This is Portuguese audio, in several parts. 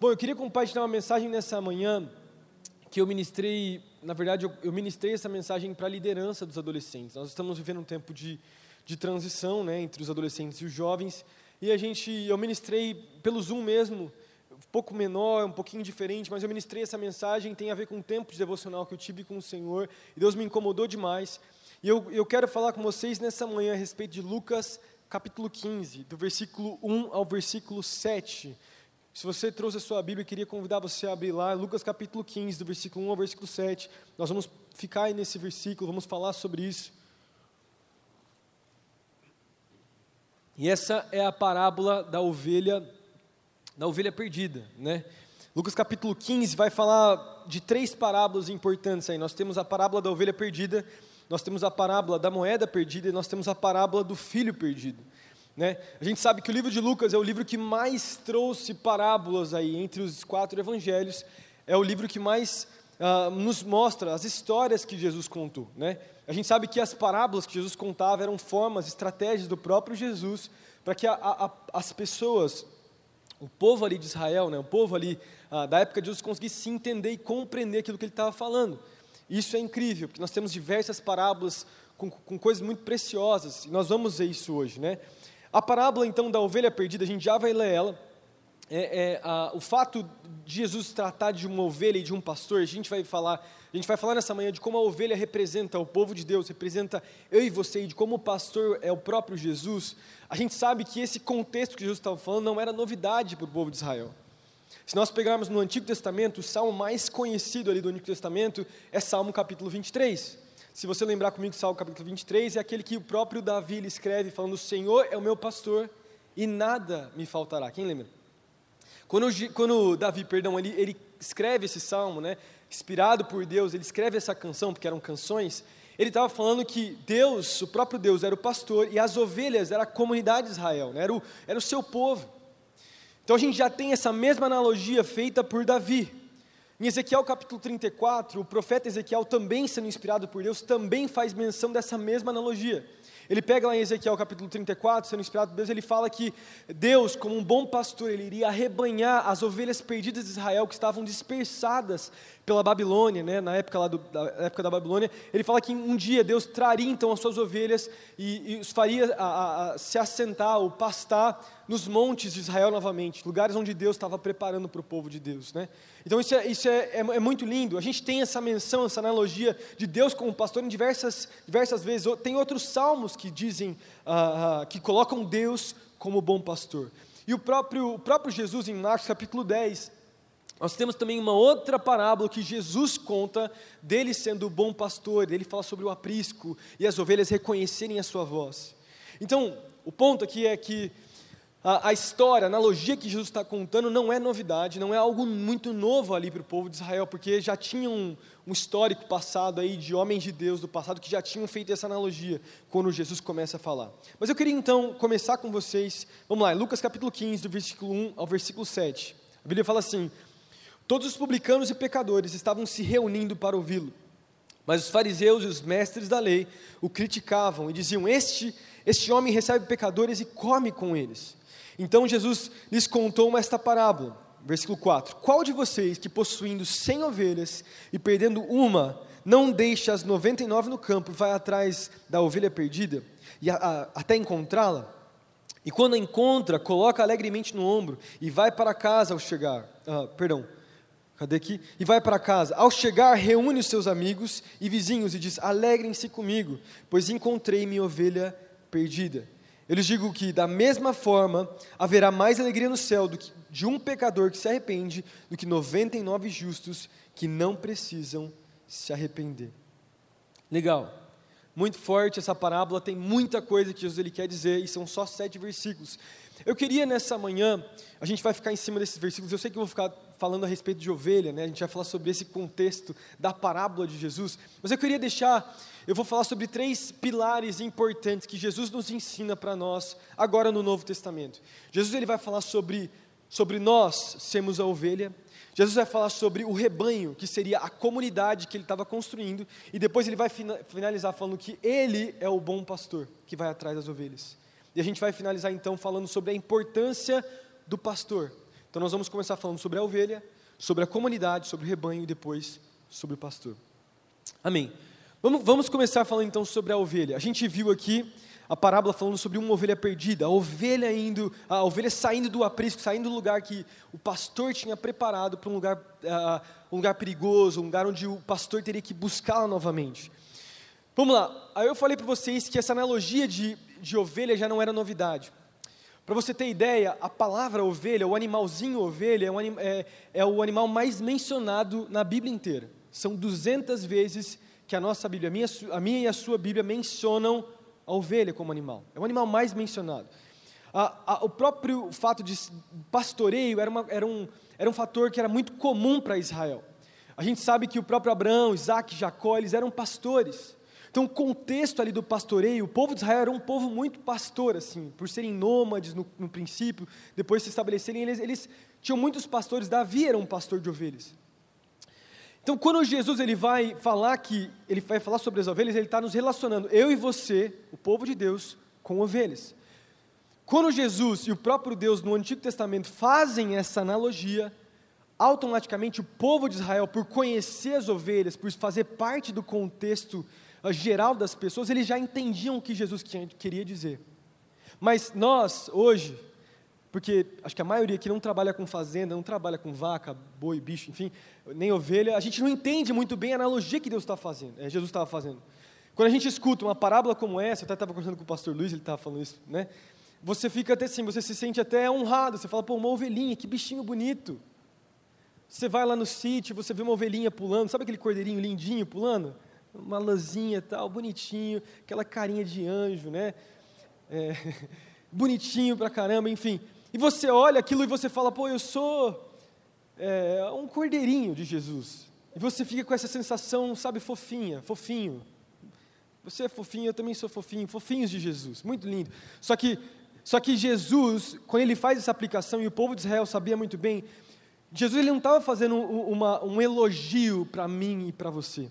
Bom, eu queria compartilhar uma mensagem nessa manhã que eu ministrei, na verdade, eu, ministrei essa mensagem para a liderança dos adolescentes. Nós estamos vivendo um tempo de, de transição né, entre os adolescentes e os jovens, e a gente, eu ministrei pelo Zoom mesmo, um pouco menor, um pouquinho diferente, mas eu ministrei essa mensagem, tem a ver com o tempo de devocional que eu tive com o Senhor, e Deus me incomodou demais. E eu, eu quero falar com vocês nessa manhã a respeito de Lucas capítulo 15, do versículo 1 ao versículo 7. Se você trouxe a sua Bíblia, eu queria convidar você a abrir lá, Lucas capítulo 15, do versículo 1 ao versículo 7. Nós vamos ficar aí nesse versículo, vamos falar sobre isso. E essa é a parábola da ovelha, da ovelha perdida, né? Lucas capítulo 15 vai falar de três parábolas importantes aí. Nós temos a parábola da ovelha perdida, nós temos a parábola da moeda perdida e nós temos a parábola do filho perdido. Né? A gente sabe que o livro de Lucas é o livro que mais trouxe parábolas aí entre os quatro evangelhos, é o livro que mais uh, nos mostra as histórias que Jesus contou. Né? A gente sabe que as parábolas que Jesus contava eram formas, estratégias do próprio Jesus para que a, a, as pessoas, o povo ali de Israel, né, o povo ali uh, da época de Jesus conseguisse se entender e compreender aquilo que ele estava falando. Isso é incrível, porque nós temos diversas parábolas com, com coisas muito preciosas, e nós vamos ver isso hoje, né? A parábola então da ovelha perdida, a gente já vai ler ela. É, é, a, o fato de Jesus tratar de uma ovelha e de um pastor, a gente vai falar, a gente vai falar nessa manhã de como a ovelha representa o povo de Deus, representa eu e você, e de como o pastor é o próprio Jesus. A gente sabe que esse contexto que Jesus estava falando não era novidade para o povo de Israel. Se nós pegarmos no Antigo Testamento, o salmo mais conhecido ali do Antigo Testamento é Salmo capítulo 23. Se você lembrar comigo, Salmo capítulo 23 é aquele que o próprio Davi escreve, falando: O Senhor é o meu pastor e nada me faltará. Quem lembra? Quando, quando Davi, perdão, ele, ele escreve esse salmo, né, inspirado por Deus, ele escreve essa canção, porque eram canções, ele estava falando que Deus, o próprio Deus, era o pastor e as ovelhas era a comunidade de Israel, né, era, o, era o seu povo. Então a gente já tem essa mesma analogia feita por Davi. Em Ezequiel capítulo 34, o profeta Ezequiel, também sendo inspirado por Deus, também faz menção dessa mesma analogia. Ele pega lá em Ezequiel capítulo 34, sendo inspirado por Deus, ele fala que Deus, como um bom pastor, ele iria arrebanhar as ovelhas perdidas de Israel que estavam dispersadas pela Babilônia, né, na época, lá do, da época da Babilônia. Ele fala que um dia Deus traria então as suas ovelhas e, e os faria a, a, a se assentar ou pastar nos montes de Israel novamente, lugares onde Deus estava preparando para o povo de Deus. Né? Então isso, é, isso é, é, é, muito lindo. A gente tem essa menção, essa analogia de Deus como pastor em diversas, diversas vezes. Tem outros salmos que dizem, uh, uh, que colocam Deus como bom pastor. E o próprio, o próprio Jesus, em Marcos capítulo 10, nós temos também uma outra parábola que Jesus conta dele sendo o bom pastor, ele fala sobre o aprisco e as ovelhas reconhecerem a sua voz. Então, o ponto aqui é que a, a história, a analogia que Jesus está contando não é novidade, não é algo muito novo ali para o povo de Israel, porque já tinha um, um histórico passado aí de homens de Deus do passado que já tinham feito essa analogia quando Jesus começa a falar. Mas eu queria então começar com vocês, vamos lá, Lucas capítulo 15, do versículo 1 ao versículo 7. A Bíblia fala assim: Todos os publicanos e pecadores estavam se reunindo para ouvi-lo. Mas os fariseus e os mestres da lei o criticavam e diziam: Este, este homem recebe pecadores e come com eles. Então Jesus lhes contou esta parábola, versículo 4: Qual de vocês que possuindo cem ovelhas e perdendo uma, não deixa as 99 no campo e vai atrás da ovelha perdida e a, a, até encontrá-la? E quando a encontra, coloca alegremente no ombro e vai para casa ao chegar. Ah, perdão, cadê aqui? E vai para casa. Ao chegar, reúne os seus amigos e vizinhos e diz: Alegrem-se comigo, pois encontrei minha ovelha perdida. Eu lhes digo que, da mesma forma, haverá mais alegria no céu do que de um pecador que se arrepende do que 99 justos que não precisam se arrepender. Legal. Muito forte essa parábola, tem muita coisa que Jesus ele quer dizer, e são só sete versículos. Eu queria nessa manhã, a gente vai ficar em cima desses versículos, eu sei que eu vou ficar falando a respeito de ovelha, né? a gente vai falar sobre esse contexto da parábola de Jesus, mas eu queria deixar eu vou falar sobre três pilares importantes que Jesus nos ensina para nós agora no Novo Testamento. Jesus ele vai falar sobre, sobre nós sermos a ovelha. Jesus vai falar sobre o rebanho, que seria a comunidade que ele estava construindo, e depois ele vai finalizar falando que ele é o bom pastor que vai atrás das ovelhas. E a gente vai finalizar então falando sobre a importância do pastor. Então nós vamos começar falando sobre a ovelha, sobre a comunidade, sobre o rebanho e depois sobre o pastor. Amém. Vamos, vamos começar falando então sobre a ovelha. A gente viu aqui a parábola falando sobre uma ovelha perdida, a ovelha indo, a ovelha saindo do aprisco, saindo do lugar que o pastor tinha preparado para um lugar, uh, um lugar perigoso, um lugar onde o pastor teria que buscá-la novamente. Vamos lá, aí eu falei para vocês que essa analogia de, de ovelha já não era novidade. Para você ter ideia, a palavra ovelha, o animalzinho ovelha, é, um, é, é o animal mais mencionado na Bíblia inteira. São 200 vezes que a nossa Bíblia, a minha, a minha e a sua Bíblia mencionam a ovelha como animal. É o animal mais mencionado. A, a, o próprio fato de pastoreio era, uma, era, um, era um fator que era muito comum para Israel. A gente sabe que o próprio Abraão, Isaac, Jacó, eles eram pastores. Então, o contexto ali do pastoreio, o povo de Israel era um povo muito pastor, assim, por serem nômades no, no princípio, depois se estabelecerem, eles, eles tinham muitos pastores. Davi era um pastor de ovelhas. Então, quando Jesus ele vai falar que ele vai falar sobre as ovelhas, ele está nos relacionando, eu e você, o povo de Deus, com ovelhas. Quando Jesus e o próprio Deus no Antigo Testamento fazem essa analogia, automaticamente o povo de Israel, por conhecer as ovelhas, por fazer parte do contexto geral das pessoas, eles já entendiam o que Jesus queria dizer. Mas nós, hoje, porque acho que a maioria aqui não trabalha com fazenda, não trabalha com vaca, boi, bicho, enfim, nem ovelha, a gente não entende muito bem a analogia que Deus está fazendo, é, Jesus estava fazendo. Quando a gente escuta uma parábola como essa, eu até estava conversando com o pastor Luiz, ele estava falando isso, né? Você fica até assim, você se sente até honrado, você fala, pô, uma ovelhinha, que bichinho bonito. Você vai lá no sítio, você vê uma ovelhinha pulando, sabe aquele cordeirinho lindinho pulando? Uma lãzinha tal, bonitinho, aquela carinha de anjo, né? É, bonitinho pra caramba, enfim. E você olha aquilo e você fala, pô, eu sou é, um cordeirinho de Jesus. E você fica com essa sensação, sabe, fofinha, fofinho. Você é fofinho, eu também sou fofinho, fofinhos de Jesus, muito lindo. Só que, só que Jesus, quando ele faz essa aplicação, e o povo de Israel sabia muito bem, Jesus ele não estava fazendo uma, um elogio para mim e para você.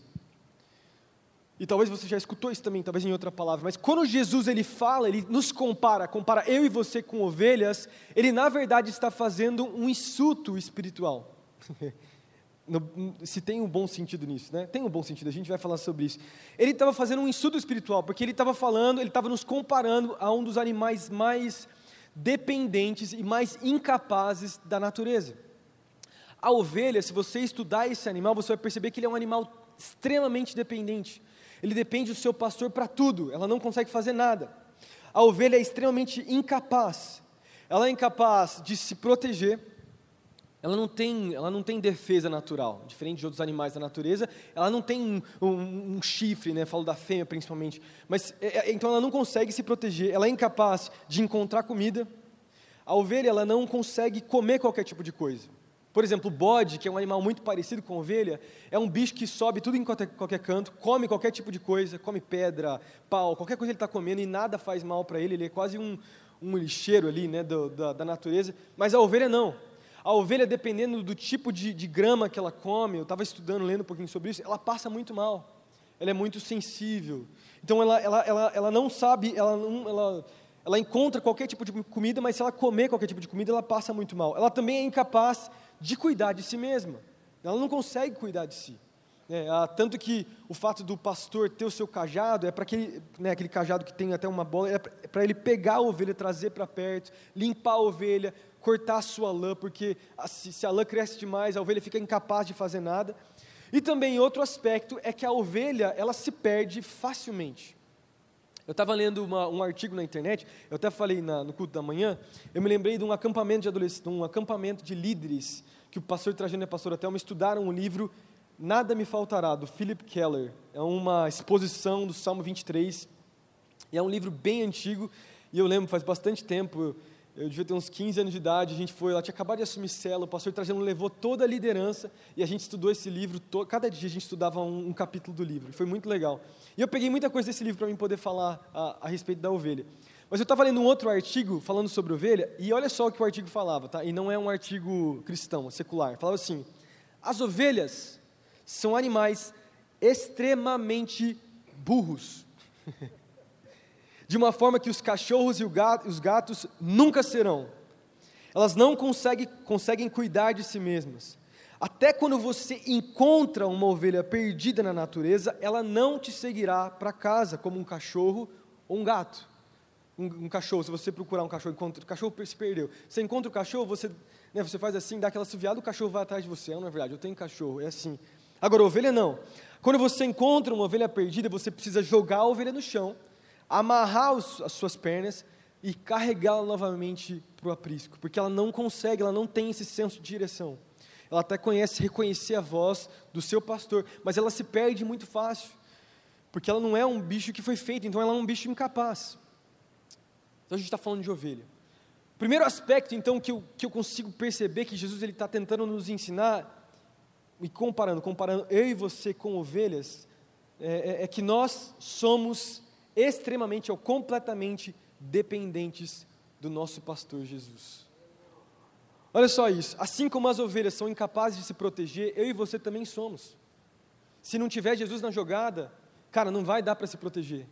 E talvez você já escutou isso também, talvez em outra palavra, mas quando Jesus ele fala, ele nos compara, compara eu e você com ovelhas, ele na verdade está fazendo um insulto espiritual. no, se tem um bom sentido nisso, né? Tem um bom sentido, a gente vai falar sobre isso. Ele estava fazendo um insulto espiritual, porque ele estava falando, ele estava nos comparando a um dos animais mais dependentes e mais incapazes da natureza. A ovelha, se você estudar esse animal, você vai perceber que ele é um animal extremamente dependente ele depende do seu pastor para tudo, ela não consegue fazer nada. A ovelha é extremamente incapaz, ela é incapaz de se proteger, ela não tem, ela não tem defesa natural, diferente de outros animais da natureza, ela não tem um, um, um chifre, né, falo da fêmea principalmente, mas é, é, então ela não consegue se proteger, ela é incapaz de encontrar comida, a ovelha ela não consegue comer qualquer tipo de coisa. Por exemplo, o bode, que é um animal muito parecido com ovelha, é um bicho que sobe tudo em qualquer, qualquer canto, come qualquer tipo de coisa, come pedra, pau, qualquer coisa ele está comendo e nada faz mal para ele, ele é quase um, um lixeiro ali né, do, da, da, natureza. Mas a ovelha não. A ovelha, dependendo do tipo de, de grama que ela come, eu estava estudando, lendo um pouquinho sobre isso, ela passa muito mal. Ela é muito sensível. Então ela, ela, ela, ela não sabe, ela, não, ela, ela encontra qualquer tipo de comida, mas se ela comer qualquer tipo de comida, ela passa muito mal. Ela também é incapaz de cuidar de si mesma. Ela não consegue cuidar de si. É, tanto que o fato do pastor ter o seu cajado é para aquele, né, aquele cajado que tem até uma bola, é para ele pegar a ovelha, trazer para perto, limpar a ovelha, cortar a sua lã, porque se, se a lã cresce demais, a ovelha fica incapaz de fazer nada. E também outro aspecto é que a ovelha ela se perde facilmente. Eu estava lendo uma, um artigo na internet, eu até falei na, no culto da manhã, eu me lembrei de um acampamento de adolescentes, um acampamento de líderes, que o pastor Trajano e a pastora Thelma estudaram um livro Nada Me Faltará, do Philip Keller. É uma exposição do Salmo 23, e é um livro bem antigo, e eu lembro, faz bastante tempo, eu devia ter uns 15 anos de idade, a gente foi lá, tinha acabado de assumir cela, o pastor Trajano levou toda a liderança e a gente estudou esse livro, cada dia a gente estudava um, um, capítulo do livro, foi muito legal. E eu peguei muita coisa desse livro para mim poder falar a, a, respeito da ovelha. Mas eu estava lendo um outro artigo falando sobre ovelha, e olha só o que o artigo falava, tá? e não é um artigo cristão, secular. Falava assim: as ovelhas são animais extremamente burros. de uma forma que os cachorros e os gatos nunca serão. elas não conseguem, conseguem cuidar de si mesmas. Até quando você encontra uma ovelha perdida na natureza, ela não te seguirá para casa, como um cachorro ou um gato. Um, um, cachorro, se você procurar um cachorro, encontra, o cachorro se perdeu. Você encontra o cachorro, você, né, você faz assim, dá aquela suviada, o cachorro vai atrás de você. Não é verdade, eu tenho cachorro, é assim. Agora, ovelha não. Quando você encontra uma ovelha perdida, você precisa jogar a ovelha no chão, amarrar os, as suas pernas e carregá-la novamente para o aprisco, porque ela não consegue, ela não tem esse senso de direção. Ela até conhece reconhecer a voz do seu pastor, mas ela se perde muito fácil, porque ela não é um bicho que foi feito, então ela é um bicho incapaz. Então a gente está falando de ovelha. Primeiro aspecto, então, que eu, que eu consigo perceber que Jesus está tentando nos ensinar, e comparando, comparando eu e você com ovelhas, é, é, é que nós somos extremamente ou completamente dependentes do nosso pastor Jesus. Olha só isso, assim como as ovelhas são incapazes de se proteger, eu e você também somos. Se não tiver Jesus na jogada, cara, não vai dar para se proteger.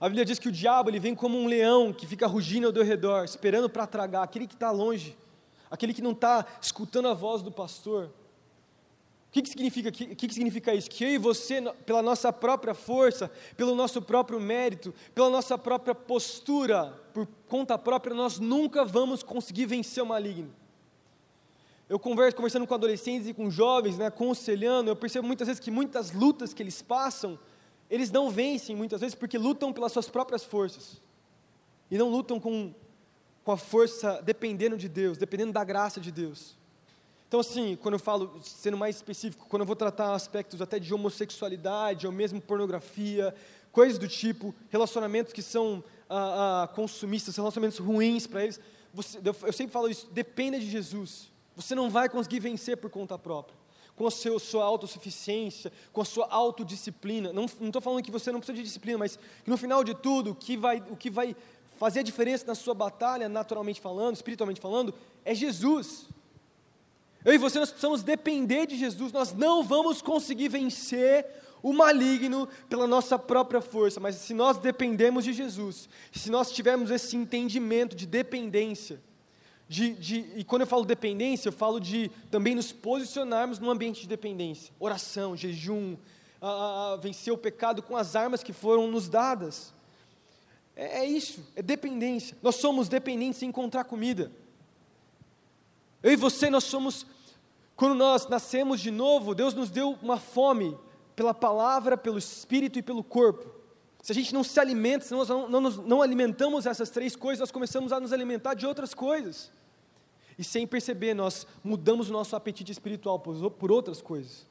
A Bíblia diz que o diabo ele vem como um leão que fica rugindo ao redor, esperando para tragar aquele que está longe, aquele que não está escutando a voz do pastor. O que, que, significa, que, que significa isso? Que eu e você, pela nossa própria força, pelo nosso próprio mérito, pela nossa própria postura, por conta própria, nós nunca vamos conseguir vencer o maligno. Eu converso, conversando com adolescentes e com jovens, né, aconselhando, eu percebo muitas vezes que muitas lutas que eles passam, eles não vencem muitas vezes porque lutam pelas suas próprias forças. E não lutam com, com a força dependendo de Deus, dependendo da graça de Deus. Então, assim, quando eu falo, sendo mais específico, quando eu vou tratar aspectos até de homossexualidade, ou mesmo pornografia, coisas do tipo, relacionamentos que são ah, ah, consumistas, relacionamentos ruins para eles, você, eu sempre falo isso, dependa de Jesus. Você não vai conseguir vencer por conta própria. Com a seu, sua autossuficiência, com a sua autodisciplina. Não estou falando que você não precisa de disciplina, mas que no final de tudo, que, vai, o que vai fazer a diferença na sua batalha, naturalmente falando, espiritualmente falando, é Jesus. Eu e você nós precisamos depender de Jesus, nós não vamos conseguir vencer o maligno pela nossa própria força, mas se nós dependemos de Jesus, se nós tivermos esse entendimento de dependência, de, de, e quando eu falo dependência, eu falo de também nos posicionarmos num ambiente de dependência, oração, jejum, a, a vencer o pecado com as armas que foram nos dadas. É, é isso, é dependência. Nós somos dependentes em encontrar comida. Eu e você, nós somos, quando nós nascemos de novo, Deus nos deu uma fome pela palavra, pelo espírito e pelo corpo. Se a gente não se alimenta, se nós não, não, não alimentamos essas três coisas, nós começamos a nos alimentar de outras coisas. E sem perceber, nós mudamos o nosso apetite espiritual por, por outras coisas.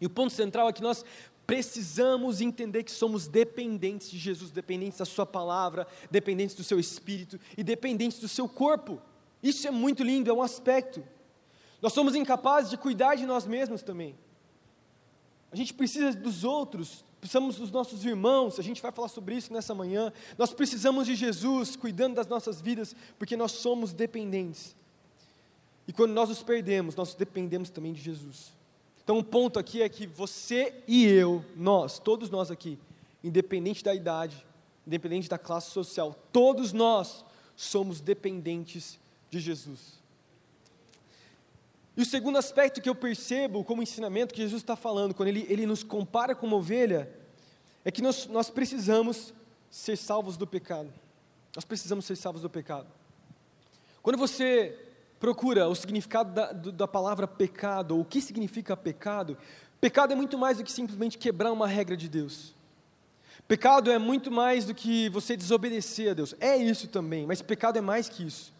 E o ponto central é que nós precisamos entender que somos dependentes de Jesus, dependentes da Sua palavra, dependentes do Seu espírito e dependentes do Seu corpo. Isso é muito lindo, é um aspecto. Nós somos incapazes de cuidar de nós mesmos também. A gente precisa dos outros, precisamos dos nossos irmãos, a gente vai falar sobre isso nessa manhã. Nós precisamos de Jesus cuidando das nossas vidas, porque nós somos dependentes. E quando nós nos perdemos, nós dependemos também de Jesus. Então, o um ponto aqui é que você e eu, nós, todos nós aqui, independente da idade, independente da classe social, todos nós somos dependentes de Jesus. E o segundo aspecto que eu percebo como ensinamento que Jesus está falando, quando ele, ele nos compara com uma ovelha, é que nós, nós precisamos ser salvos do pecado. Nós precisamos ser salvos do pecado. Quando você procura o significado da, da palavra pecado, ou o que significa pecado, pecado é muito mais do que simplesmente quebrar uma regra de Deus. Pecado é muito mais do que você desobedecer a Deus. É isso também, mas pecado é mais que isso.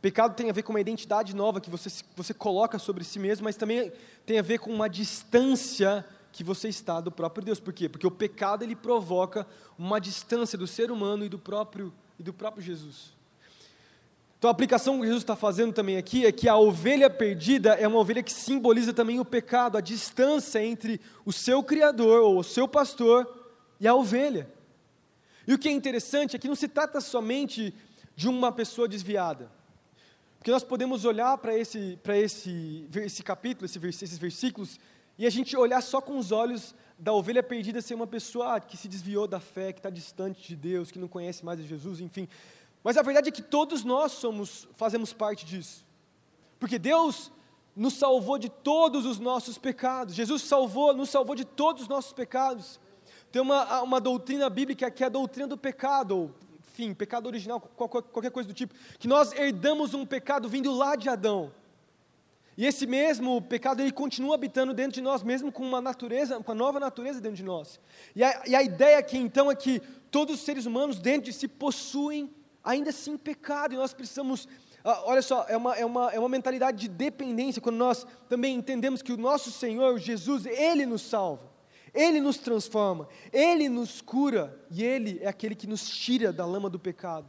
Pecado tem a ver com uma identidade nova que você, você coloca sobre si mesmo, mas também tem a ver com uma distância que você está do próprio Deus. Por quê? Porque o pecado ele provoca uma distância do ser humano e do próprio, e do próprio Jesus. Então a aplicação que Jesus está fazendo também aqui é que a ovelha perdida é uma ovelha que simboliza também o pecado, a distância entre o seu Criador ou o seu pastor e a ovelha. E o que é interessante é que não se trata somente de uma pessoa desviada. Porque nós podemos olhar para esse, esse, esse capítulo, esse, esses versículos, e a gente olhar só com os olhos da ovelha perdida ser uma pessoa que se desviou da fé, que está distante de Deus, que não conhece mais Jesus, enfim. Mas a verdade é que todos nós somos, fazemos parte disso. Porque Deus nos salvou de todos os nossos pecados. Jesus salvou, nos salvou de todos os nossos pecados. Tem uma, uma doutrina bíblica que é a doutrina do pecado, enfim, pecado original, qualquer, coisa do tipo, que nós herdamos um pecado vindo lá de Adão. E esse mesmo pecado, ele continua habitando dentro de nós, mesmo com uma natureza, com uma nova natureza dentro de nós. E a, e a ideia aqui, então, é que todos os seres humanos dentro de si possuem, ainda assim, pecado, e nós precisamos ah, olha só, é uma, é, uma, é uma mentalidade de dependência, quando nós também entendemos que o nosso Senhor, Jesus, Ele nos salva, Ele nos transforma, Ele nos cura, e Ele é aquele que nos tira da lama do pecado,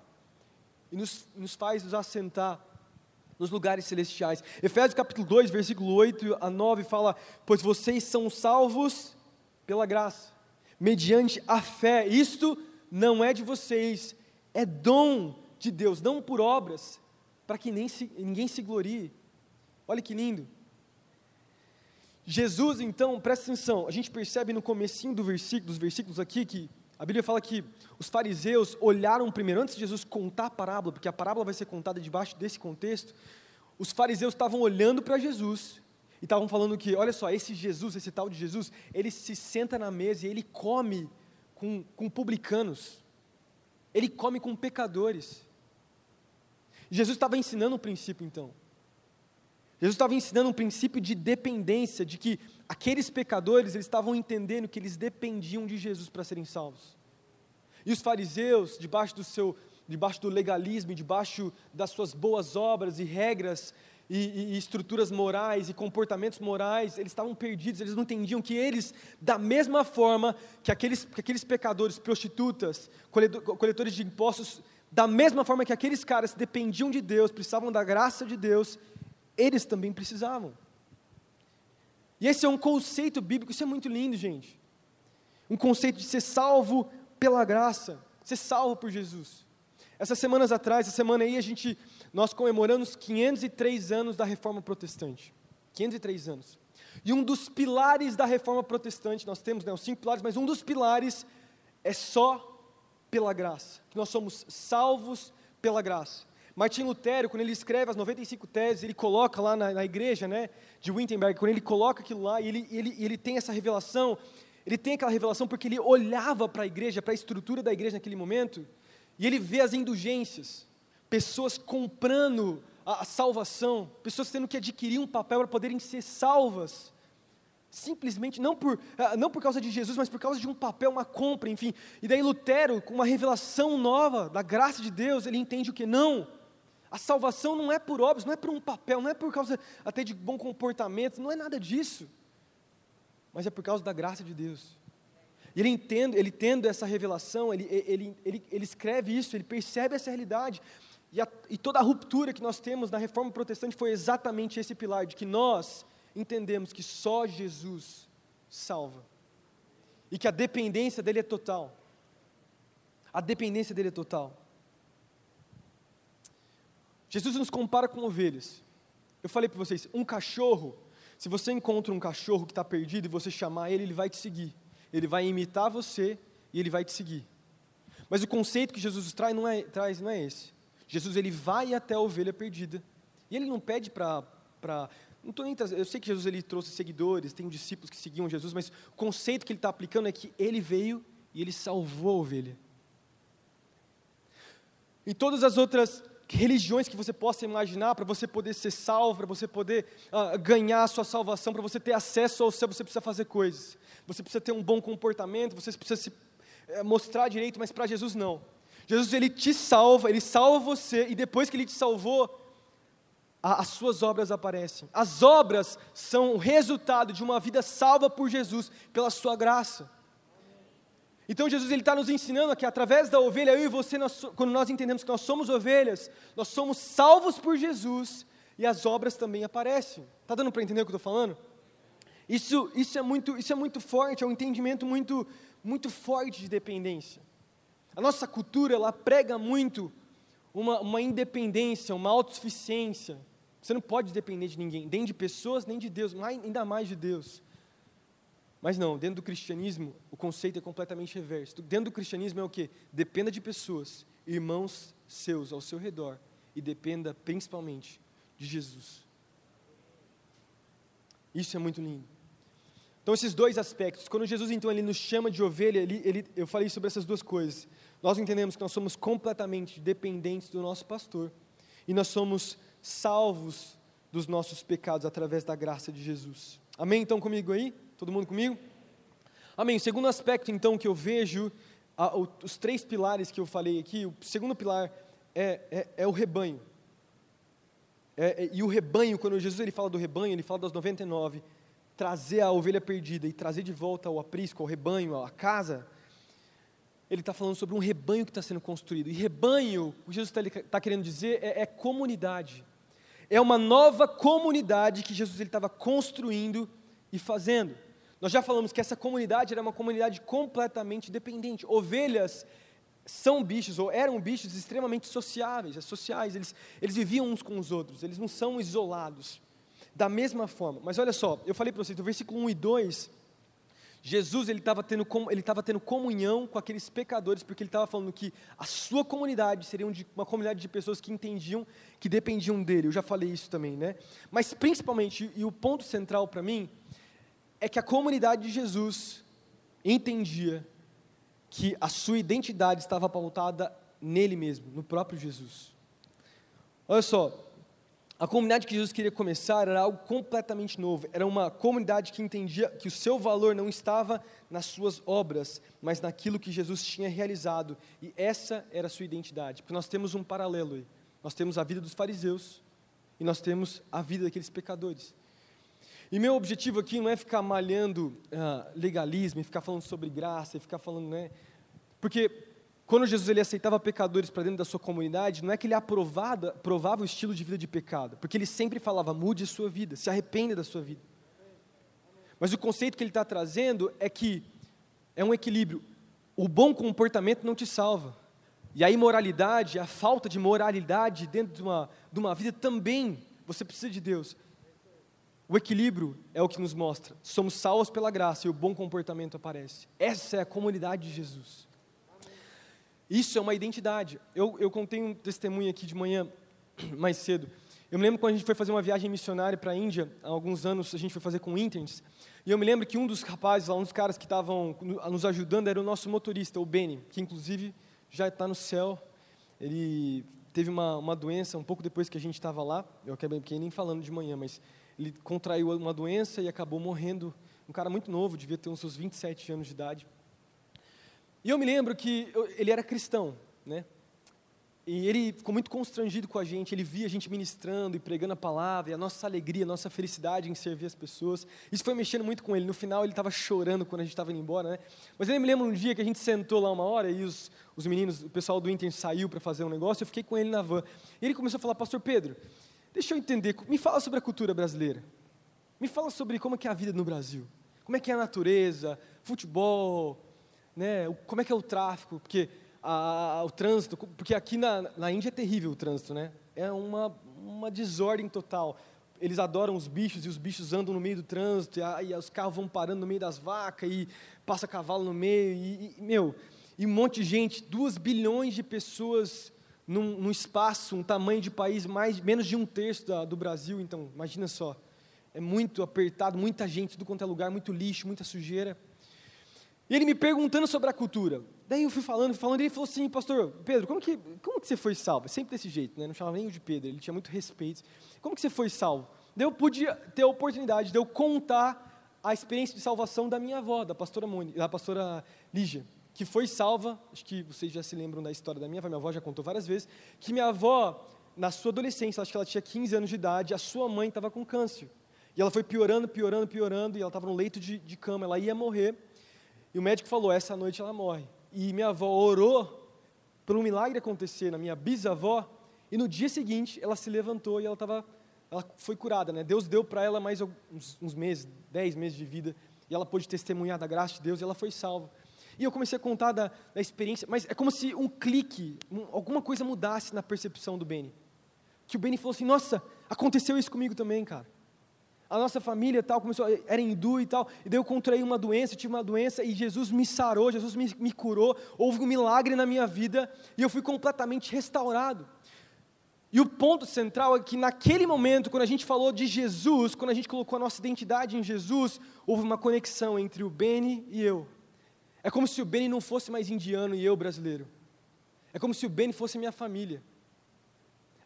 e nos, nos faz nos assentar nos lugares celestiais. Efésios capítulo 2, versículo 8 a 9 fala: Pois vocês são salvos pela graça, mediante a fé, isto não é de vocês, é dom de Deus, não por obras, para que nem se, ninguém se glorie. Olha que lindo. Jesus, então, presta atenção, a gente percebe no comecinho do versículo, dos versículos aqui, que a Bíblia fala que os fariseus olharam primeiro, antes de Jesus contar a parábola, porque a parábola vai ser contada debaixo desse contexto, os fariseus estavam olhando para Jesus e estavam falando que, olha só, esse Jesus, esse tal de Jesus, ele se senta na mesa e ele come com, com publicanos, ele come com pecadores. Jesus estava ensinando um princípio então. Jesus estava ensinando um princípio de dependência, de que aqueles pecadores eles estavam entendendo que eles dependiam de Jesus para serem salvos. E os fariseus, debaixo do seu, debaixo do legalismo, debaixo das suas boas obras e regras e, e, estruturas morais e comportamentos morais, eles estavam perdidos, eles não entendiam que eles, da mesma forma que aqueles, que aqueles pecadores, prostitutas, coletores de impostos, da mesma forma que aqueles caras dependiam de Deus, precisavam da graça de Deus, eles também precisavam. E esse é um conceito bíblico, isso é muito lindo, gente. Um conceito de ser salvo pela graça, ser salvo por Jesus. Essas semanas atrás, essa semana aí, a gente, nós comemoramos 503 anos da Reforma Protestante. 503 anos. E um dos pilares da Reforma Protestante, nós temos né, os cinco pilares, mas um dos pilares é só pela graça, que nós somos salvos pela graça. Martim Lutero, quando ele escreve as 95 teses, ele coloca lá na, na igreja né, de Wittenberg, quando ele coloca aquilo lá e ele, ele, ele tem essa revelação, ele tem aquela revelação porque ele olhava para a igreja, para a estrutura da igreja naquele momento, e ele vê as indulgências, pessoas comprando a, a salvação, pessoas tendo que adquirir um papel para poderem ser salvas simplesmente não por, ah, não por causa de Jesus, mas por causa de um papel, uma compra, enfim. E daí Lutero, com uma revelação nova da graça de Deus, ele entende o que? Não. A salvação não é por obras, não é por um papel, não é por causa até de bom comportamento, não é nada disso. Mas é por causa da graça de Deus. E ele entende, ele tendo essa revelação, ele, ele, ele, ele escreve isso, ele percebe essa realidade. E, a, e toda a ruptura que nós temos na reforma protestante foi exatamente esse pilar, de que nós entendemos que só Jesus salva. E que a dependência dele é total. A dependência dele é total. Jesus nos compara com ovelhas. Eu falei para vocês, um cachorro, se você encontra um cachorro que está perdido e você chamar ele, ele vai te seguir. Ele vai imitar você e ele vai te seguir. Mas o conceito que Jesus traz não é, traz não é esse. Jesus ele vai até a ovelha perdida. E ele não pede para não tô nem eu sei que Jesus ele trouxe seguidores, tem discípulos que seguiam Jesus, mas o conceito que ele está aplicando é que ele veio e ele salvou a ovelha. Em todas as outras religiões que você possa imaginar, para você poder ser salvo, para você poder uh, ganhar a sua salvação, para você ter acesso ao céu, você precisa fazer coisas. Você precisa ter um bom comportamento, você precisa se uh, mostrar direito, mas para Jesus não. Jesus ele te salva, ele salva você e depois que ele te salvou, as suas obras aparecem. As obras são o resultado de uma vida salva por Jesus, pela sua graça. Então Jesus está nos ensinando que através da ovelha, eu e você, nós, quando nós entendemos que nós somos ovelhas, nós somos salvos por Jesus e as obras também aparecem. Está dando para entender o que eu estou falando? Isso, isso, é muito, isso é muito forte, é um entendimento muito, muito forte de dependência. A nossa cultura, ela prega muito uma, uma independência, uma autossuficiência. Você não pode depender de ninguém, nem de pessoas, nem de Deus, mais, ainda mais de Deus. Mas não, dentro do cristianismo, o conceito é completamente reverso. Dentro do cristianismo é o que? Dependa de pessoas, irmãos seus ao seu redor e dependa principalmente de Jesus. Isso é muito lindo. Então, esses dois aspectos. Quando Jesus, então, ele nos chama de ovelha, ele, ele, eu falei sobre essas duas coisas. Nós entendemos que nós somos completamente dependentes do nosso pastor. E nós somos salvos dos nossos pecados através da graça de Jesus. Amém? Então, comigo aí? Todo mundo comigo? Amém. O segundo aspecto, então, que eu vejo, a, o, os três pilares que eu falei aqui, o segundo pilar é, é, é o rebanho. É, é, e o rebanho, quando Jesus ele fala do rebanho, ele fala das 99 trazer a ovelha perdida e trazer de volta ao aprisco, ao rebanho, à casa, ele está falando sobre um rebanho que está sendo construído. E rebanho, o que Jesus está tá querendo dizer, é, é, comunidade. É uma nova comunidade que Jesus estava construindo e fazendo. Nós já falamos que essa comunidade era uma comunidade completamente dependente. Ovelhas são bichos, ou eram bichos extremamente sociáveis, sociais, eles, eles viviam uns com os outros, eles não são isolados da mesma forma. Mas olha só, eu falei para vocês, do versículo 1 e 2, Jesus ele estava tendo, ele tendo comunhão com aqueles pecadores, porque ele estava falando que a sua comunidade seria uma comunidade de pessoas que entendiam, que dependiam dele. Eu já falei isso também, né? Mas principalmente, e o ponto central para mim, é que a comunidade de Jesus entendia que a sua identidade estava pautada nele mesmo, no próprio Jesus. Olha só, a comunidade que Jesus queria começar era algo completamente novo. Era uma comunidade que entendia que o seu valor não estava nas suas obras, mas naquilo que Jesus tinha realizado. E essa era a sua identidade. Porque nós temos um paralelo aí. Nós temos a vida dos fariseus e nós temos a vida daqueles pecadores. E meu objetivo aqui não é ficar malhando uh, legalismo, e ficar falando sobre graça, e ficar falando, né? Porque quando Jesus ele aceitava pecadores para dentro da sua comunidade, não é que ele aprovava, aprovava o estilo de vida de pecado, porque ele sempre falava: mude a sua vida, se arrependa da sua vida. Mas o conceito que ele está trazendo é que é um equilíbrio. O bom comportamento não te salva. E a imoralidade, a falta de moralidade dentro de uma, de uma vida também, você precisa de Deus. O equilíbrio é o que nos mostra. Somos salvos pela graça e o bom comportamento aparece. Essa é a comunidade de Jesus. Isso é uma identidade. Eu, eu contei um testemunho aqui de manhã, mais cedo. Eu me lembro quando a gente foi fazer uma viagem missionária para a Índia, há alguns anos a gente foi fazer com interns, e eu me lembro que um dos rapazes, um dos caras que estavam nos ajudando era o nosso motorista, o Benny, que inclusive já está no céu. Ele teve uma, uma doença um pouco depois que a gente estava lá, eu acabei nem falando de manhã, mas ele contraiu uma doença e acabou morrendo. Um cara muito novo, devia ter uns seus 27 anos de idade. E eu me lembro que ele era cristão, né? E ele ficou muito constrangido com a gente, ele via a gente ministrando e pregando a palavra, e a nossa alegria, a nossa felicidade em servir as pessoas. Isso foi mexendo muito com ele. No final, ele estava chorando quando a gente estava indo embora, né? Mas eu me lembro um dia que a gente sentou lá uma hora e os, os meninos, o pessoal do Inter saiu para fazer um negócio, eu fiquei com ele na van. E ele começou a falar, Pastor Pedro, deixa eu entender, me fala sobre a cultura brasileira. Me fala sobre como é que é a vida no Brasil. Como é que é a natureza, futebol, né, como é que é o tráfico, porque a, o trânsito, porque aqui na, na Índia é terrível o trânsito, né? É uma, uma desordem total. Eles adoram os bichos e os bichos andam no meio do trânsito e, e os carros vão parando no meio das vacas e passa cavalo no meio e, e meu e um monte de gente, duas bilhões de pessoas num, num, espaço, um tamanho de país mais menos de um terço da, do Brasil, então imagina só, é muito apertado, muita gente, tudo quanto é lugar, muito lixo, muita sujeira. E ele me perguntando sobre a cultura. Daí eu fui falando, falando, e ele falou assim, pastor, Pedro, como que, como que você foi salvo? Sempre desse jeito, né? não chamava nem o de Pedro, ele tinha muito respeito. Como que você foi salvo? Daí eu pude ter a oportunidade de eu contar a experiência de salvação da minha avó, da pastora, Mônica, da pastora Lígia, que foi salva, acho que vocês já se lembram da história da minha avó, minha avó já contou várias vezes, que minha avó, na sua adolescência, acho que ela tinha 15 anos de idade, a sua mãe estava com câncer. E ela foi piorando, piorando, piorando, e ela estava no leito de, de cama, ela ia morrer. E o médico falou: essa noite ela morre. E minha avó orou para um milagre acontecer na minha bisavó. E no dia seguinte ela se levantou e ela estava, ela foi curada, né? Deus deu para ela mais uns, uns, meses, dez meses de vida. E ela pôde testemunhar da graça de Deus e ela foi salva. E eu comecei a contar da, da experiência, mas é como se um clique, um, alguma coisa mudasse na percepção do Benny. Que o Benny falou assim: Nossa, aconteceu isso comigo também, cara. a nossa família tal começou, era hindu e tal, e daí eu contraí uma doença, tive uma doença e Jesus me sarou, Jesus me, me curou, houve um milagre na minha vida e eu fui completamente restaurado. E o ponto central é que naquele momento, quando a gente falou de Jesus, quando a gente colocou a nossa identidade em Jesus, houve uma conexão entre o Beni e eu. É como se o Beni não fosse mais indiano e eu brasileiro. É como se o Beni fosse minha família.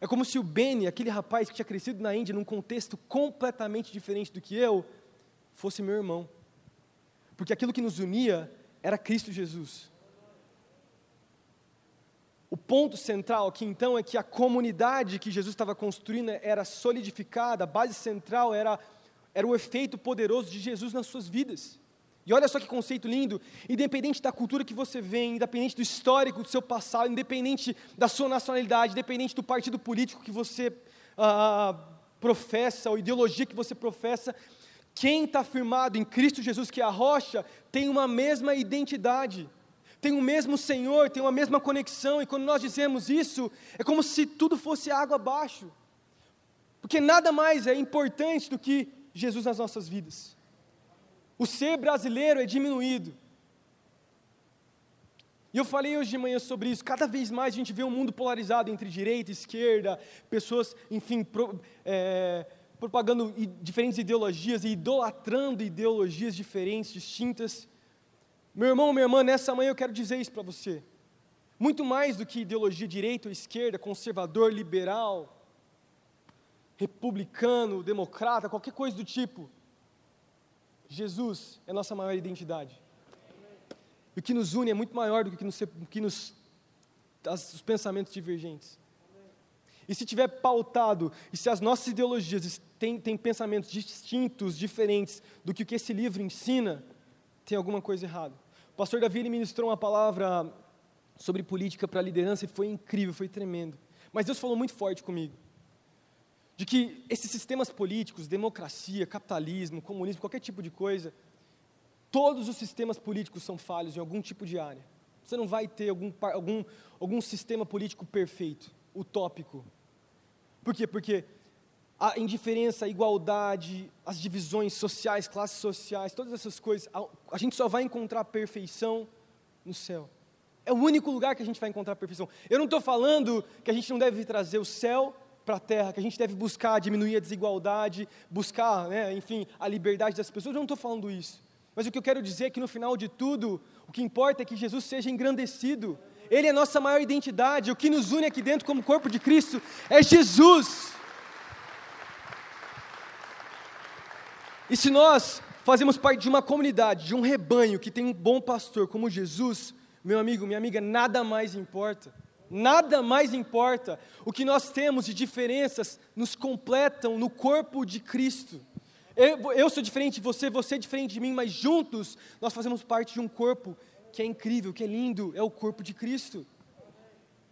É como se o Benny, aquele rapaz que tinha crescido na Índia num contexto completamente diferente do que eu, fosse meu irmão. Porque aquilo que nos unia era Cristo Jesus. O ponto central aqui então é que a comunidade que Jesus estava construindo era solidificada, a base central era, era o efeito poderoso de Jesus nas suas vidas. E olha só que conceito lindo, independente da cultura que você vem, independente do histórico do seu passado, independente da sua nacionalidade, independente do partido político que você ah, professa, ou ideologia que você professa, quem está firmado em Cristo Jesus, que é a rocha, tem uma mesma identidade, tem o mesmo Senhor, tem uma mesma conexão, e quando nós dizemos isso, é como se tudo fosse água abaixo, porque nada mais é importante do que Jesus nas nossas vidas. O ser brasileiro é diminuído. E eu falei hoje de manhã sobre isso. Cada vez mais a gente vê um mundo polarizado entre direita e esquerda, pessoas, enfim, pro, é, propagando diferentes ideologias e idolatrando ideologias diferentes, distintas. Meu irmão, minha irmã, nessa manhã eu quero dizer isso para você. Muito mais do que ideologia direita ou esquerda, conservador, liberal, republicano, democrata, qualquer coisa do tipo. Jesus é nossa maior identidade. E o que nos une é muito maior do que, nos, que nos, as, os pensamentos divergentes. E se tiver pautado, e se as nossas ideologias têm, têm pensamentos distintos, diferentes do que o que esse livro ensina, tem alguma coisa errada. O pastor Davi ele ministrou uma palavra sobre política para liderança e foi incrível, foi tremendo. Mas Deus falou muito forte comigo de que esses sistemas políticos, democracia, capitalismo, comunismo, qualquer tipo de coisa, todos os sistemas políticos são falhos em algum tipo de área. Você não vai ter algum, algum, algum sistema político perfeito, utópico. Por quê? Porque a indiferença, a igualdade, as divisões sociais, classes sociais, todas essas coisas, a, a gente só vai encontrar perfeição no céu. É o único lugar que a gente vai encontrar perfeição. Eu não estou falando que a gente não deve trazer o céu para a terra, que a gente deve buscar diminuir a desigualdade, buscar, né, enfim, a liberdade das pessoas. Eu não estou falando isso. Mas o que eu quero dizer é que no final de tudo, o que importa é que Jesus seja engrandecido. Ele é a nossa maior identidade. O que nos une aqui dentro como corpo de Cristo é Jesus. E se nós fazemos parte de uma comunidade, de um rebanho que tem um bom pastor como Jesus, meu amigo, minha amiga, nada mais importa. Nada mais importa. O que nós temos de diferenças nos completam no corpo de Cristo. Eu, eu, sou diferente de você, você é diferente de mim, mas juntos nós fazemos parte de um corpo que é incrível, que é lindo, é o corpo de Cristo.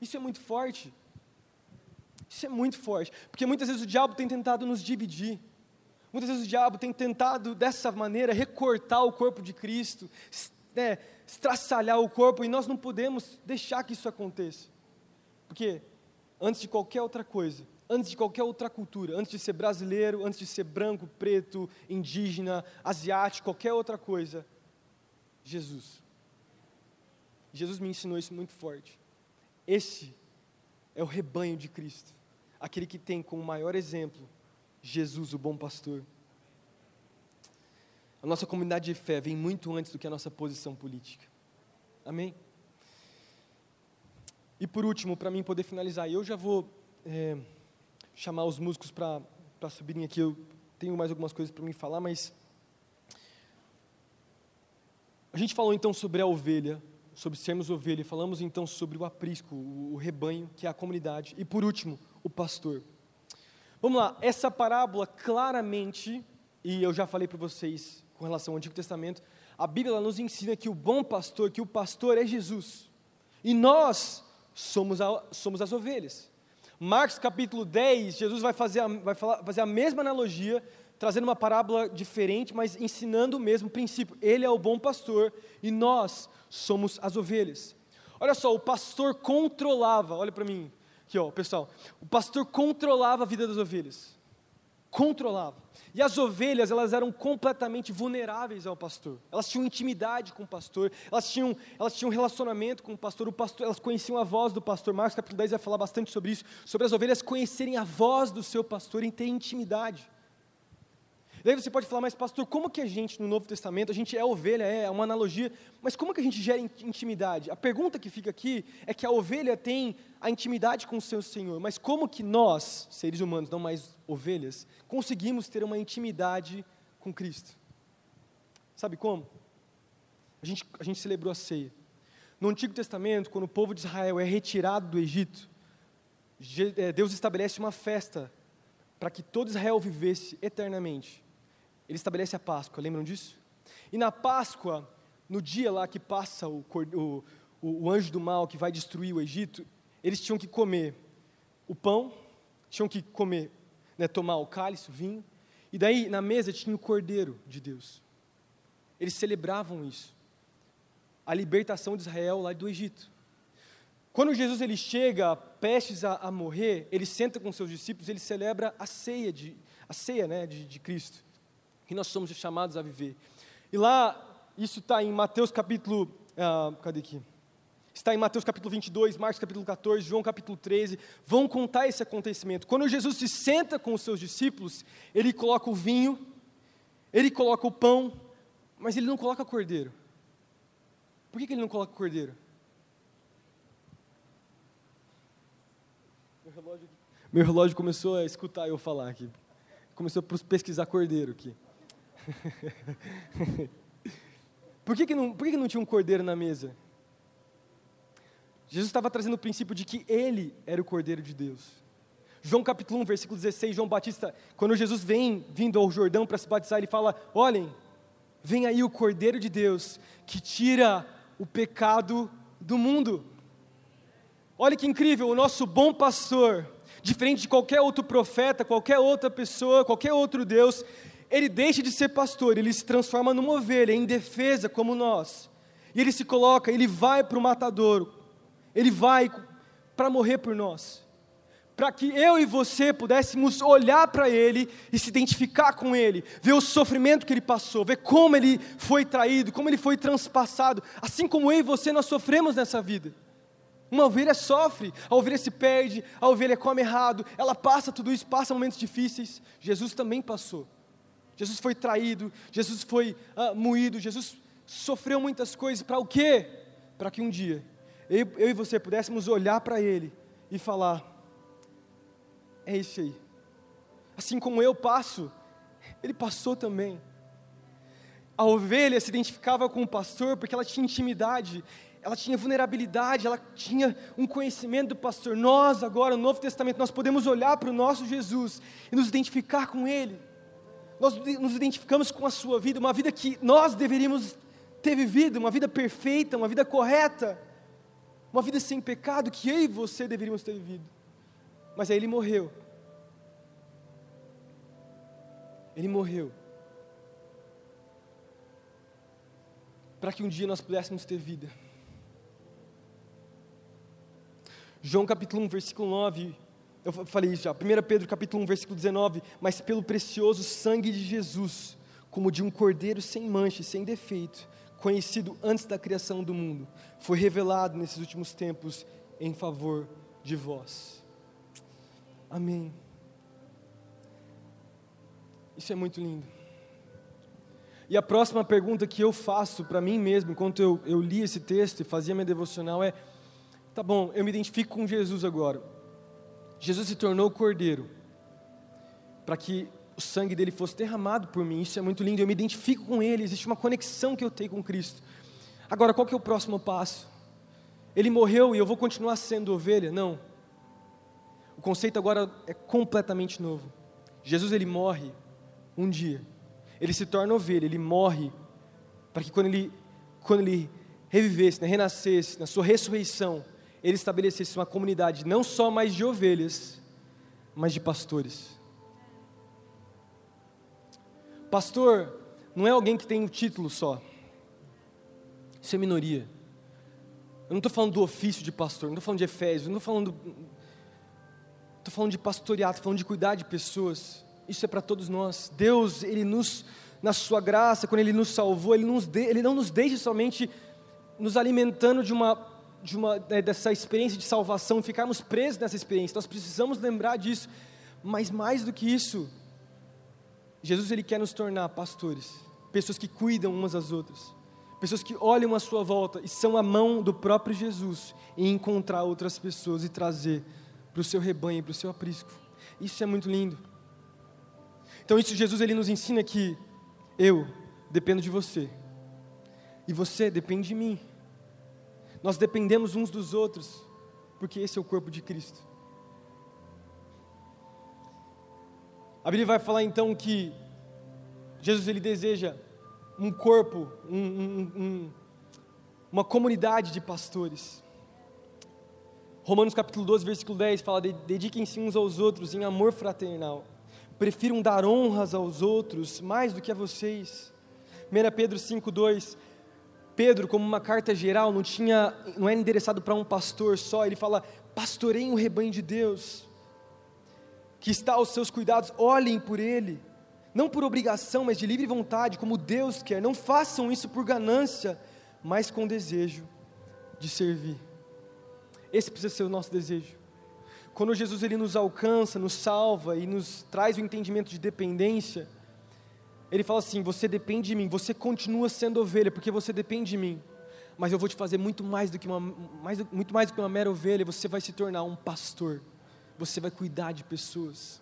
Isso é muito forte. Isso é muito forte, porque muitas vezes o diabo tem tentado nos dividir. Muitas vezes o diabo tem tentado dessa maneira recortar o corpo de Cristo, né, estraçalhar o corpo, e nós não podemos deixar que isso aconteça. Porque antes de qualquer outra coisa, antes de qualquer outra cultura, antes de ser brasileiro, antes de ser branco, preto, indígena, asiático, qualquer outra coisa, Jesus. Jesus me ensinou isso muito forte. Esse é o rebanho de Cristo, aquele que tem como maior exemplo Jesus, o bom pastor. A nossa comunidade de fé vem muito antes do que a nossa posição política. Amém? E por último, para mim poder finalizar, eu já vou é, chamar os músicos para subirem aqui. Eu tenho mais algumas coisas para me falar, mas a gente falou então sobre a ovelha, sobre sermos ovelha, falamos então sobre o aprisco, o, o rebanho, que é a comunidade, e por último, o pastor. Vamos lá, essa parábola claramente, e eu já falei para vocês com relação ao Antigo Testamento, a Bíblia nos ensina que o bom pastor, que o pastor é Jesus. E nós somos, a, somos as ovelhas. Marcos capítulo 10, Jesus vai fazer, a, vai falar, fazer a mesma analogia, trazendo uma parábola diferente, mas ensinando o mesmo princípio. Ele é o bom pastor e nós somos as ovelhas. Olha só, o pastor controlava, olha para mim, aqui ó, pessoal, o pastor controlava a vida das ovelhas. Controlava. E as ovelhas, elas eram completamente vulneráveis ao pastor. Elas tinham intimidade com o pastor, elas tinham, elas tinham relacionamento com o pastor, o pastor, elas conheciam a voz do pastor. Marcos capítulo 10 vai falar bastante sobre isso, sobre as ovelhas conhecerem a voz do seu pastor e ter intimidade. Daí você pode falar, mas pastor, como que a gente no Novo Testamento, a gente é ovelha, é, uma analogia, mas como que a gente gera intimidade? A pergunta que fica aqui é que a ovelha tem a intimidade com o seu Senhor, mas como que nós, seres humanos, não mais ovelhas, conseguimos ter uma intimidade com Cristo? Sabe como? A gente, a gente celebrou a ceia. No Antigo Testamento, quando o povo de Israel é retirado do Egito, é, Deus estabelece uma festa para que todo Israel vivesse eternamente ele estabelece a Páscoa, lembram disso? E na Páscoa, no dia lá que passa o, o, o, anjo do mal que vai destruir o Egito, eles tinham que comer o pão, tinham que comer, né, tomar o cálice, o vinho, e daí na mesa tinha o cordeiro de Deus. Eles celebravam isso, a libertação de Israel lá do Egito. Quando Jesus ele chega, prestes a, a morrer, ele senta com seus discípulos, ele celebra a ceia de a ceia, né, de, de Cristo que nós somos chamados a viver. E lá, isso está em Mateus capítulo. Ah, cadê aqui? Está em Mateus capítulo 22, Marcos capítulo 14, João capítulo 13. Vão contar esse acontecimento. Quando Jesus se senta com os seus discípulos, ele coloca o vinho, ele coloca o pão, mas ele não coloca cordeiro. Por que, que ele não coloca cordeiro? Meu relógio, meu relógio começou a escutar eu falar aqui. Começou a pesquisar cordeiro aqui. por que, que, não, por que, que não tinha um cordeiro na mesa? Jesus estava trazendo o princípio de que ele era o cordeiro de Deus. João capítulo 1, versículo 16, João Batista, quando Jesus vem vindo ao Jordão para se batizar, ele fala: Olhem, vem aí o cordeiro de Deus que tira o pecado do mundo. Olha que incrível, o nosso bom pastor, diferente de qualquer outro profeta, qualquer outra pessoa, qualquer outro Deus, ele deixa de ser pastor, ele se transforma numa ovelha, em defesa como nós. E ele se coloca, ele vai para o matadouro, ele vai para morrer por nós. Para que eu e você pudéssemos olhar para ele e se identificar com ele, ver o sofrimento que ele passou, ver como ele foi traído, como ele foi transpassado, assim como eu e você nós sofremos nessa vida. Uma ovelha sofre, a ovelha se perde, a ovelha come errado, ela passa tudo isso, passa momentos difíceis. Jesus também passou. Jesus foi traído, Jesus foi ah, moído, Jesus sofreu muitas coisas. Para o quê? Para que um dia eu, eu e você pudéssemos olhar para Ele e falar: é isso aí. Assim como eu passo, Ele passou também. A ovelha se identificava com o pastor porque ela tinha intimidade, ela tinha vulnerabilidade, ela tinha um conhecimento do pastor. Nós, agora, no Novo Testamento, nós podemos olhar para o nosso Jesus e nos identificar com Ele nós nos identificamos com a sua vida, uma vida que nós deveríamos ter vivido, uma vida perfeita, uma vida correta, uma vida sem pecado que eu e você deveríamos ter vivido. Mas aí ele morreu. Ele morreu. Para que um dia nós pudéssemos ter vida. João capítulo 1, versículo 9 eu falei isso já, 1 Pedro capítulo 1, versículo 19, mas pelo precioso sangue de Jesus, como de um cordeiro sem mancha e sem defeito, conhecido antes da criação do mundo, foi revelado nesses últimos tempos em favor de vós. Amém. Isso é muito lindo. E a próxima pergunta que eu faço para mim mesmo, enquanto eu, eu li esse texto e fazia minha devocional, é: tá bom, eu me identifico com Jesus agora Jesus se tornou cordeiro para que o sangue dele fosse derramado por mim. Isso é muito lindo. Eu me identifico com ele. Existe uma conexão que eu tenho com Cristo. Agora, qual que é o próximo passo? Ele morreu e eu vou continuar sendo ovelha? Não. O conceito agora é completamente novo. Jesus ele morre um dia. Ele se torna ovelha, ele morre para que quando ele quando ele revivesse, né, renascesse, na sua ressurreição, ele estabelecesse uma comunidade não só mais de ovelhas, mas de pastores. Pastor não é alguém que tem um título só. Isso é minoria. Eu não estou falando do ofício de pastor, não estou falando de Efésios, não estou falando. Estou falando de pastoreado, estou falando de cuidar de pessoas. isso é para todos nós. Deus, Ele nos, na Sua graça, quando Ele nos salvou, Ele, nos de, Ele não nos deixa somente nos alimentando de uma, de uma né, dessa experiência de salvação, ficarmos presos nessa experiência. Nós precisamos lembrar disso. Mas mais do que isso, Jesus Ele quer nos tornar pastores, pessoas que cuidam umas das outras, pessoas que olham à sua volta e são a mão do próprio Jesus em encontrar outras pessoas e trazer para o seu rebanho, para o seu aprisco. Isso é muito lindo. Então isso Jesus ele nos ensina que eu dependo de você e você depende de mim. Nós dependemos uns dos outros porque esse é o corpo de Cristo. A Bíblia vai falar então que Jesus ele deseja um corpo, um, um, um, uma comunidade de pastores. Romanos capítulo 12, versículo 10 fala: dediquem-se uns aos outros em amor fraternal. Prefiram dar honras aos outros mais do que a vocês. 1 Pedro 5,2 Pedro, como uma carta geral, não tinha, não era endereçado para um pastor só, ele fala: pastoreiem o rebanho de Deus, que está aos seus cuidados, olhem por ele, não por obrigação, mas de livre vontade, como Deus quer. Não façam isso por ganância, mas com desejo de servir. Esse precisa ser o nosso desejo. Quando Jesus ele nos alcança, nos salva e nos traz o entendimento de dependência, ele fala assim: você depende de mim, você continua sendo ovelha porque você depende de mim. Mas eu vou te fazer muito mais do que uma, mais, muito mais do que uma mera ovelha, você vai se tornar um pastor. Você vai cuidar de pessoas.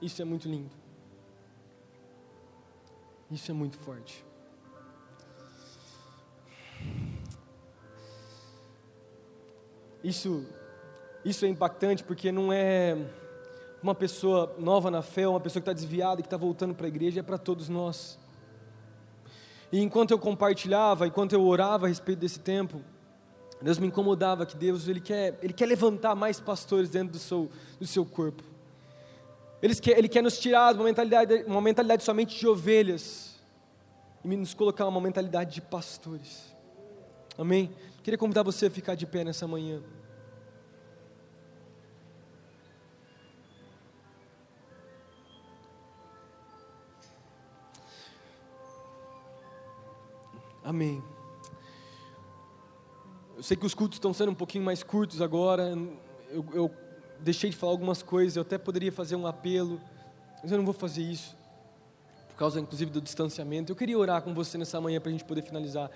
Isso é muito lindo. Isso é muito forte. Isso, isso é impactante porque não é uma pessoa nova na fé, uma pessoa que está desviada e que está voltando para a igreja, é para todos nós. E enquanto eu compartilhava, enquanto eu orava a respeito desse tempo, Deus me incomodava que Deus ele quer, ele quer levantar mais pastores dentro do seu, do seu corpo. Ele quer, ele quer nos tirar de uma mentalidade, uma mentalidade somente de ovelhas e nos colocar uma mentalidade de pastores. Amém? Queria convidar você a ficar de pé nessa manhã. Amém. Eu sei que os cultos estão sendo um pouquinho mais curtos agora. Eu, eu, deixei de falar algumas coisas. Eu até poderia fazer um apelo, mas eu não vou fazer isso, por causa, inclusive, do distanciamento. Eu queria orar com você nessa manhã para a gente poder finalizar.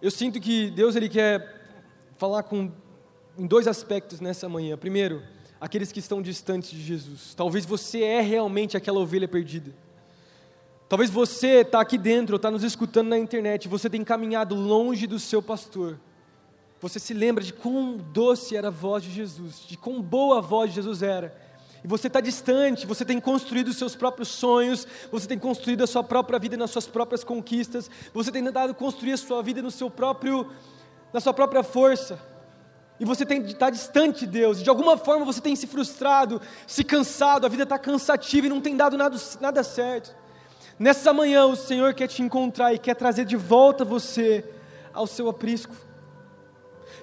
Eu sinto que Deus ele quer falar com em dois aspectos nessa manhã. Primeiro, aqueles que estão distantes de Jesus. Talvez você é realmente aquela ovelha perdida. Talvez você está aqui dentro, está nos escutando na internet, você tem caminhado longe do seu pastor. Você se lembra de quão doce era a voz de Jesus, de quão boa a voz de Jesus era e você está distante, você tem construído os seus próprios sonhos, você tem construído a sua própria vida nas suas próprias conquistas, você tem tentado construir a sua vida no seu próprio, na sua própria força, e você tem está distante de Deus, de alguma forma você tem se frustrado, se cansado, a vida está cansativa e não tem dado nada, nada certo. Nessa manhã o Senhor quer te encontrar e quer trazer de volta você ao seu aprisco.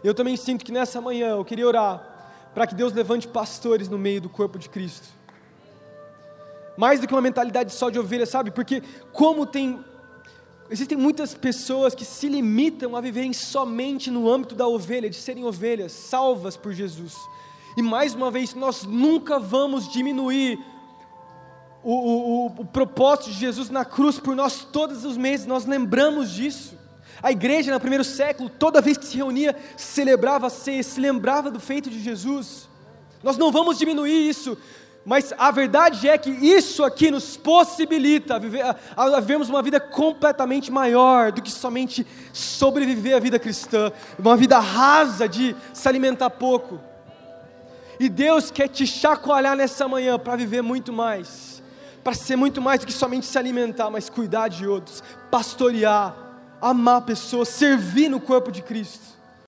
Eu também sinto que nessa manhã eu queria orar para que Deus levante pastores no meio do corpo de Cristo. Mais do que uma mentalidade só de ovelha, sabe? Porque como tem existem muitas pessoas que se limitam a viverem somente no âmbito da ovelha, de serem ovelhas salvas por Jesus. E mais uma vez, nós nunca vamos diminuir o, o, o, propósito de Jesus na cruz por nós todos os meses, nós lembramos disso. A igreja no primeiro século, toda vez que se reunia, celebrava a ceia, se lembrava do feito de Jesus. Nós não vamos diminuir isso, mas a verdade é que isso aqui nos possibilita a, viver, a, a vivermos uma vida completamente maior do que somente sobreviver a vida cristã, uma vida rasa de se alimentar pouco. E Deus quer te chacoalhar nessa manhã para viver muito mais, para ser muito mais do que somente se alimentar, mas cuidar de outros, pastorear, amar pessoas, servir no corpo de Cristo.